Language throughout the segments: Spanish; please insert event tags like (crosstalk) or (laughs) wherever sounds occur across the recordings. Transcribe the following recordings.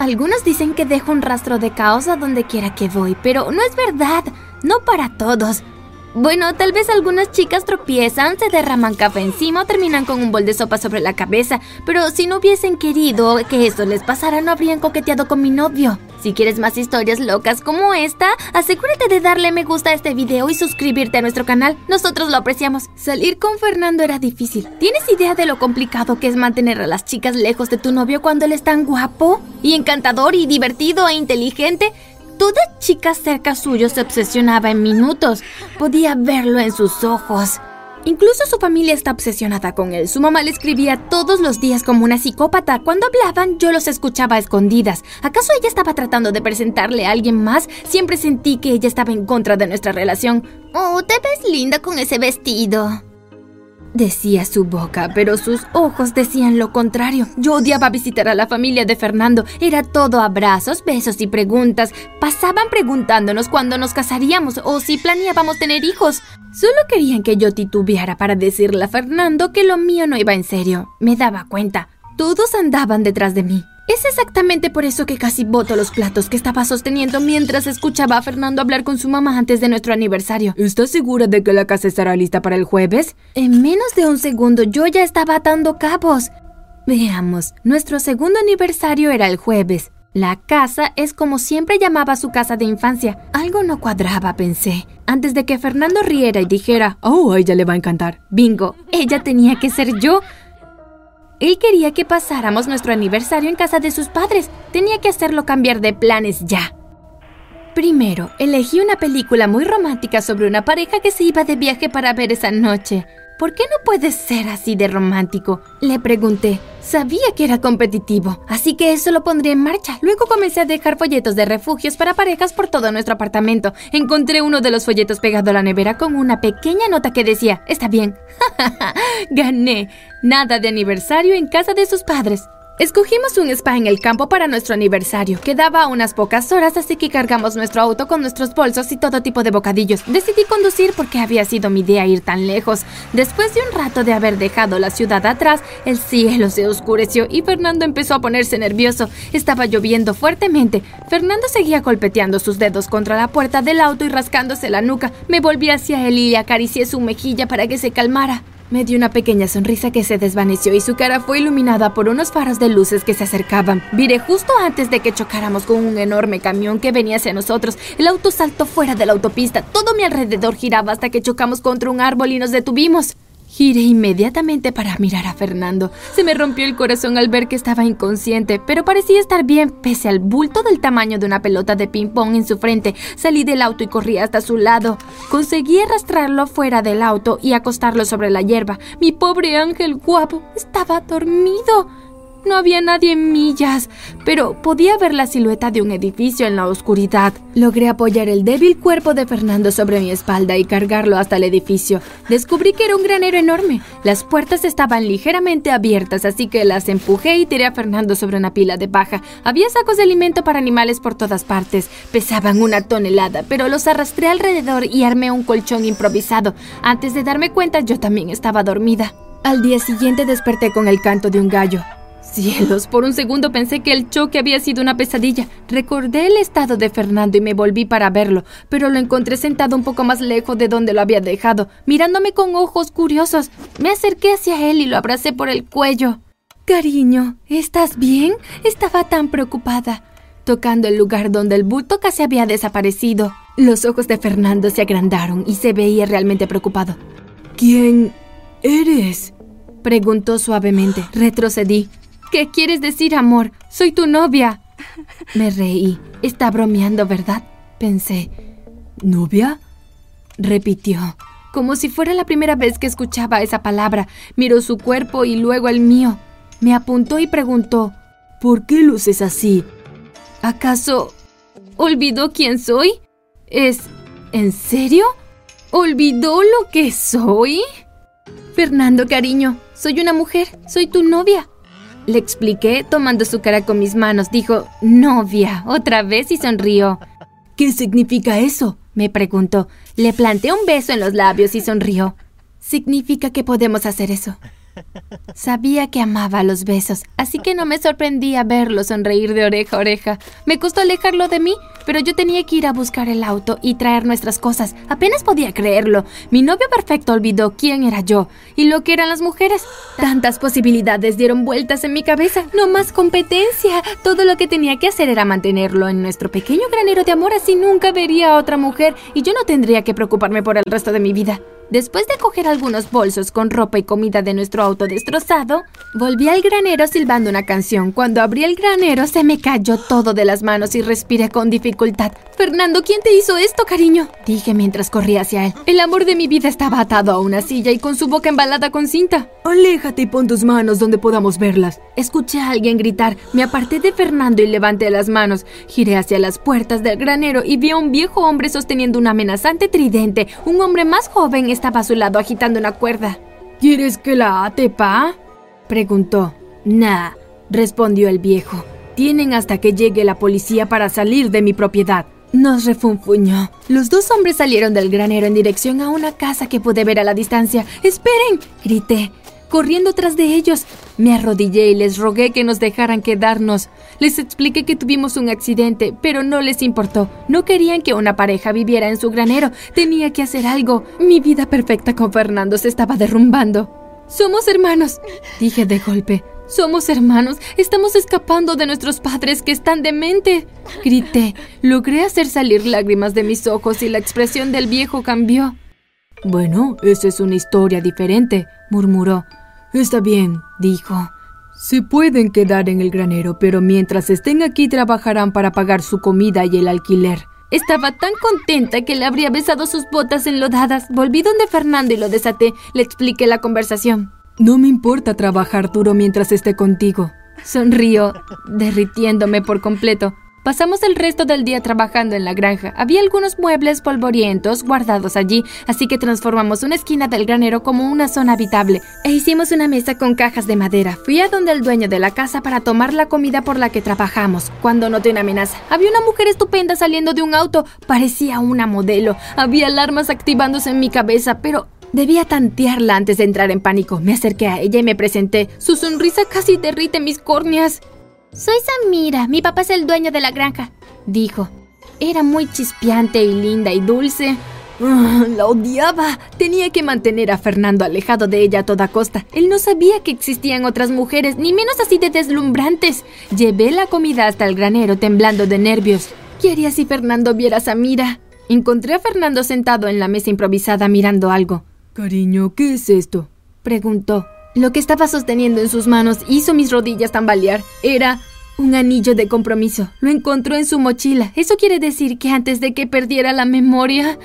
Algunos dicen que dejo un rastro de caos a donde quiera que voy, pero no es verdad. No para todos. Bueno, tal vez algunas chicas tropiezan, se derraman café encima o terminan con un bol de sopa sobre la cabeza, pero si no hubiesen querido que eso les pasara, no habrían coqueteado con mi novio. Si quieres más historias locas como esta, asegúrate de darle me gusta a este video y suscribirte a nuestro canal. Nosotros lo apreciamos. Salir con Fernando era difícil. ¿Tienes idea de lo complicado que es mantener a las chicas lejos de tu novio cuando él es tan guapo? Y encantador y divertido e inteligente. Toda chica cerca suyo se obsesionaba en minutos. Podía verlo en sus ojos. Incluso su familia está obsesionada con él. Su mamá le escribía todos los días como una psicópata. Cuando hablaban, yo los escuchaba a escondidas. ¿Acaso ella estaba tratando de presentarle a alguien más? Siempre sentí que ella estaba en contra de nuestra relación. Oh, te ves linda con ese vestido decía su boca, pero sus ojos decían lo contrario. Yo odiaba visitar a la familia de Fernando. Era todo abrazos, besos y preguntas. Pasaban preguntándonos cuándo nos casaríamos o si planeábamos tener hijos. Solo querían que yo titubeara para decirle a Fernando que lo mío no iba en serio. Me daba cuenta. Todos andaban detrás de mí. Es exactamente por eso que casi boto los platos que estaba sosteniendo mientras escuchaba a Fernando hablar con su mamá antes de nuestro aniversario. ¿Estás segura de que la casa estará lista para el jueves? En menos de un segundo yo ya estaba atando cabos. Veamos, nuestro segundo aniversario era el jueves. La casa es como siempre llamaba su casa de infancia. Algo no cuadraba, pensé. Antes de que Fernando riera y dijera, oh, a ella le va a encantar. Bingo, ella tenía que ser yo. Él quería que pasáramos nuestro aniversario en casa de sus padres. Tenía que hacerlo cambiar de planes ya. Primero, elegí una película muy romántica sobre una pareja que se iba de viaje para ver esa noche. ¿Por qué no puedes ser así de romántico? Le pregunté. Sabía que era competitivo, así que eso lo pondría en marcha. Luego comencé a dejar folletos de refugios para parejas por todo nuestro apartamento. Encontré uno de los folletos pegado a la nevera con una pequeña nota que decía, está bien. (laughs) Gané. Nada de aniversario en casa de sus padres. Escogimos un spa en el campo para nuestro aniversario. Quedaba unas pocas horas, así que cargamos nuestro auto con nuestros bolsos y todo tipo de bocadillos. Decidí conducir porque había sido mi idea ir tan lejos. Después de un rato de haber dejado la ciudad atrás, el cielo se oscureció y Fernando empezó a ponerse nervioso. Estaba lloviendo fuertemente. Fernando seguía golpeteando sus dedos contra la puerta del auto y rascándose la nuca. Me volví hacia él y acaricié su mejilla para que se calmara. Me dio una pequeña sonrisa que se desvaneció y su cara fue iluminada por unos faros de luces que se acercaban. Viré justo antes de que chocáramos con un enorme camión que venía hacia nosotros. El auto saltó fuera de la autopista. Todo mi alrededor giraba hasta que chocamos contra un árbol y nos detuvimos. Giré inmediatamente para mirar a Fernando. Se me rompió el corazón al ver que estaba inconsciente, pero parecía estar bien pese al bulto del tamaño de una pelota de ping-pong en su frente. Salí del auto y corrí hasta su lado. Conseguí arrastrarlo fuera del auto y acostarlo sobre la hierba. Mi pobre ángel guapo estaba dormido. No había nadie en millas, pero podía ver la silueta de un edificio en la oscuridad. Logré apoyar el débil cuerpo de Fernando sobre mi espalda y cargarlo hasta el edificio. Descubrí que era un granero enorme. Las puertas estaban ligeramente abiertas, así que las empujé y tiré a Fernando sobre una pila de paja. Había sacos de alimento para animales por todas partes. Pesaban una tonelada, pero los arrastré alrededor y armé un colchón improvisado. Antes de darme cuenta, yo también estaba dormida. Al día siguiente desperté con el canto de un gallo. Cielos, por un segundo pensé que el choque había sido una pesadilla. Recordé el estado de Fernando y me volví para verlo, pero lo encontré sentado un poco más lejos de donde lo había dejado, mirándome con ojos curiosos. Me acerqué hacia él y lo abracé por el cuello. Cariño, ¿estás bien? Estaba tan preocupada, tocando el lugar donde el bulto casi había desaparecido. Los ojos de Fernando se agrandaron y se veía realmente preocupado. ¿Quién eres? Preguntó suavemente. Retrocedí. ¿Qué quieres decir, amor? Soy tu novia. Me reí. Está bromeando, ¿verdad? Pensé. ¿Novia? Repitió, como si fuera la primera vez que escuchaba esa palabra. Miró su cuerpo y luego el mío. Me apuntó y preguntó, ¿por qué luces así? ¿Acaso olvidó quién soy? ¿Es... ¿En serio? ¿Olvidó lo que soy? Fernando, cariño, soy una mujer, soy tu novia. Le expliqué tomando su cara con mis manos. Dijo, novia, otra vez y sonrió. ¿Qué significa eso? me preguntó. Le planté un beso en los labios y sonrió. Significa que podemos hacer eso. Sabía que amaba los besos, así que no me sorprendía verlo sonreír de oreja a oreja. Me costó alejarlo de mí, pero yo tenía que ir a buscar el auto y traer nuestras cosas. Apenas podía creerlo. Mi novio perfecto olvidó quién era yo y lo que eran las mujeres. Tantas posibilidades dieron vueltas en mi cabeza. No más competencia. Todo lo que tenía que hacer era mantenerlo en nuestro pequeño granero de amor, así nunca vería a otra mujer y yo no tendría que preocuparme por el resto de mi vida. Después de coger algunos bolsos con ropa y comida de nuestro auto destrozado, volví al granero silbando una canción. Cuando abrí el granero se me cayó todo de las manos y respiré con dificultad. Fernando, ¿quién te hizo esto, cariño? Dije mientras corría hacia él. El amor de mi vida estaba atado a una silla y con su boca embalada con cinta. Aléjate y pon tus manos donde podamos verlas. Escuché a alguien gritar. Me aparté de Fernando y levanté las manos. Giré hacia las puertas del granero y vi a un viejo hombre sosteniendo un amenazante tridente. Un hombre más joven estaba a su lado agitando una cuerda. ¿Quieres que la ate, pa? preguntó. Nah, respondió el viejo. Tienen hasta que llegue la policía para salir de mi propiedad. Nos refunfuñó. Los dos hombres salieron del granero en dirección a una casa que pude ver a la distancia. ¡Esperen! grité corriendo tras de ellos. Me arrodillé y les rogué que nos dejaran quedarnos. Les expliqué que tuvimos un accidente, pero no les importó. No querían que una pareja viviera en su granero. Tenía que hacer algo. Mi vida perfecta con Fernando se estaba derrumbando. Somos hermanos, dije de golpe. Somos hermanos. Estamos escapando de nuestros padres que están demente. Grité. Logré hacer salir lágrimas de mis ojos y la expresión del viejo cambió. Bueno, esa es una historia diferente, murmuró. Está bien, dijo. Se pueden quedar en el granero, pero mientras estén aquí trabajarán para pagar su comida y el alquiler. Estaba tan contenta que le habría besado sus botas enlodadas. Volví donde Fernando y lo desaté. Le expliqué la conversación. No me importa trabajar duro mientras esté contigo. Sonrió, derritiéndome por completo. Pasamos el resto del día trabajando en la granja. Había algunos muebles polvorientos guardados allí, así que transformamos una esquina del granero como una zona habitable e hicimos una mesa con cajas de madera. Fui a donde el dueño de la casa para tomar la comida por la que trabajamos, cuando noté una amenaza. Había una mujer estupenda saliendo de un auto, parecía una modelo. Había alarmas activándose en mi cabeza, pero Debía tantearla antes de entrar en pánico. Me acerqué a ella y me presenté. Su sonrisa casi derrite mis córneas. Soy Samira, mi papá es el dueño de la granja, dijo. Era muy chispeante y linda y dulce. Ah, la odiaba. Tenía que mantener a Fernando alejado de ella a toda costa. Él no sabía que existían otras mujeres, ni menos así de deslumbrantes. Llevé la comida hasta el granero temblando de nervios. ¿Qué haría si Fernando viera a Samira? Encontré a Fernando sentado en la mesa improvisada mirando algo. Cariño, ¿qué es esto? preguntó. Lo que estaba sosteniendo en sus manos hizo mis rodillas tambalear. Era un anillo de compromiso. Lo encontró en su mochila. Eso quiere decir que antes de que perdiera la memoria...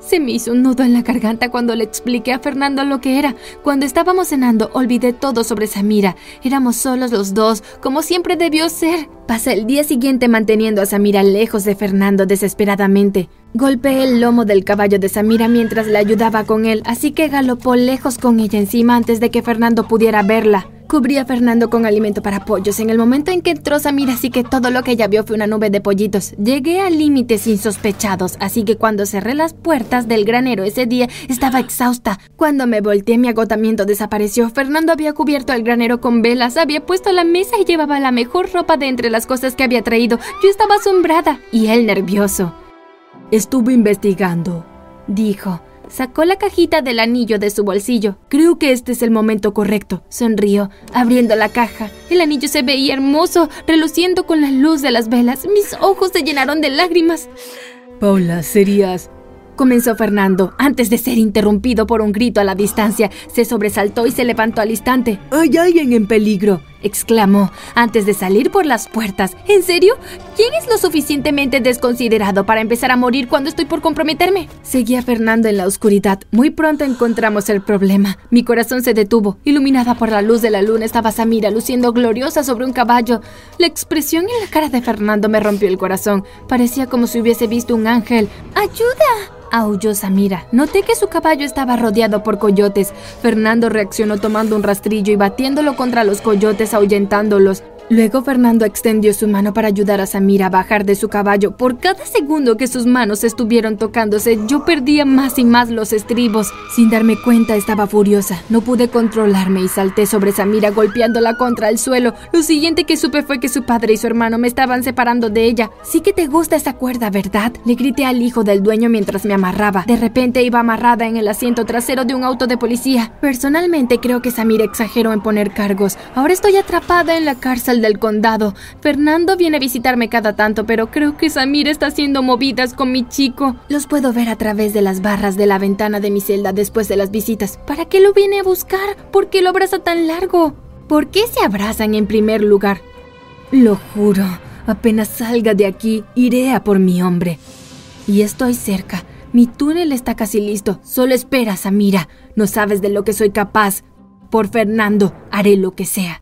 Se me hizo un nudo en la garganta cuando le expliqué a Fernando lo que era. Cuando estábamos cenando, olvidé todo sobre Samira. Éramos solos los dos, como siempre debió ser. Pasé el día siguiente manteniendo a Samira lejos de Fernando desesperadamente. Golpeé el lomo del caballo de Samira mientras le ayudaba con él, así que galopó lejos con ella encima antes de que Fernando pudiera verla. Cubrí a Fernando con alimento para pollos. En el momento en que entró Samira, así que todo lo que ella vio fue una nube de pollitos. Llegué a límites insospechados, así que cuando cerré las puertas del granero ese día, estaba exhausta. Cuando me volteé, mi agotamiento desapareció. Fernando había cubierto el granero con velas, había puesto la mesa y llevaba la mejor ropa de entre las cosas que había traído. Yo estaba asombrada y él nervioso. Estuve investigando, dijo. Sacó la cajita del anillo de su bolsillo. Creo que este es el momento correcto. Sonrió, abriendo la caja. El anillo se veía hermoso, reluciendo con la luz de las velas. Mis ojos se llenaron de lágrimas. Paula, serías comenzó Fernando, antes de ser interrumpido por un grito a la distancia. Se sobresaltó y se levantó al instante. ¡Hay alguien en peligro! Exclamó, antes de salir por las puertas. ¿En serio? ¿Quién es lo suficientemente desconsiderado para empezar a morir cuando estoy por comprometerme? Seguía Fernando en la oscuridad. Muy pronto encontramos el problema. Mi corazón se detuvo. Iluminada por la luz de la luna estaba Samira luciendo gloriosa sobre un caballo. La expresión en la cara de Fernando me rompió el corazón. Parecía como si hubiese visto un ángel. ¡Ayuda! Aulló Samira. Noté que su caballo estaba rodeado por coyotes. Fernando reaccionó tomando un rastrillo y batiéndolo contra los coyotes, ahuyentándolos. Luego Fernando extendió su mano para ayudar a Samira a bajar de su caballo. Por cada segundo que sus manos estuvieron tocándose, yo perdía más y más los estribos. Sin darme cuenta estaba furiosa. No pude controlarme y salté sobre Samira golpeándola contra el suelo. Lo siguiente que supe fue que su padre y su hermano me estaban separando de ella. Sí que te gusta esa cuerda, ¿verdad? Le grité al hijo del dueño mientras me amarraba. De repente iba amarrada en el asiento trasero de un auto de policía. Personalmente creo que Samira exageró en poner cargos. Ahora estoy atrapada en la cárcel del condado. Fernando viene a visitarme cada tanto, pero creo que Samira está haciendo movidas con mi chico. Los puedo ver a través de las barras de la ventana de mi celda después de las visitas. ¿Para qué lo viene a buscar? ¿Por qué lo abraza tan largo? ¿Por qué se abrazan en primer lugar? Lo juro, apenas salga de aquí, iré a por mi hombre. Y estoy cerca. Mi túnel está casi listo. Solo espera, Samira. No sabes de lo que soy capaz. Por Fernando, haré lo que sea.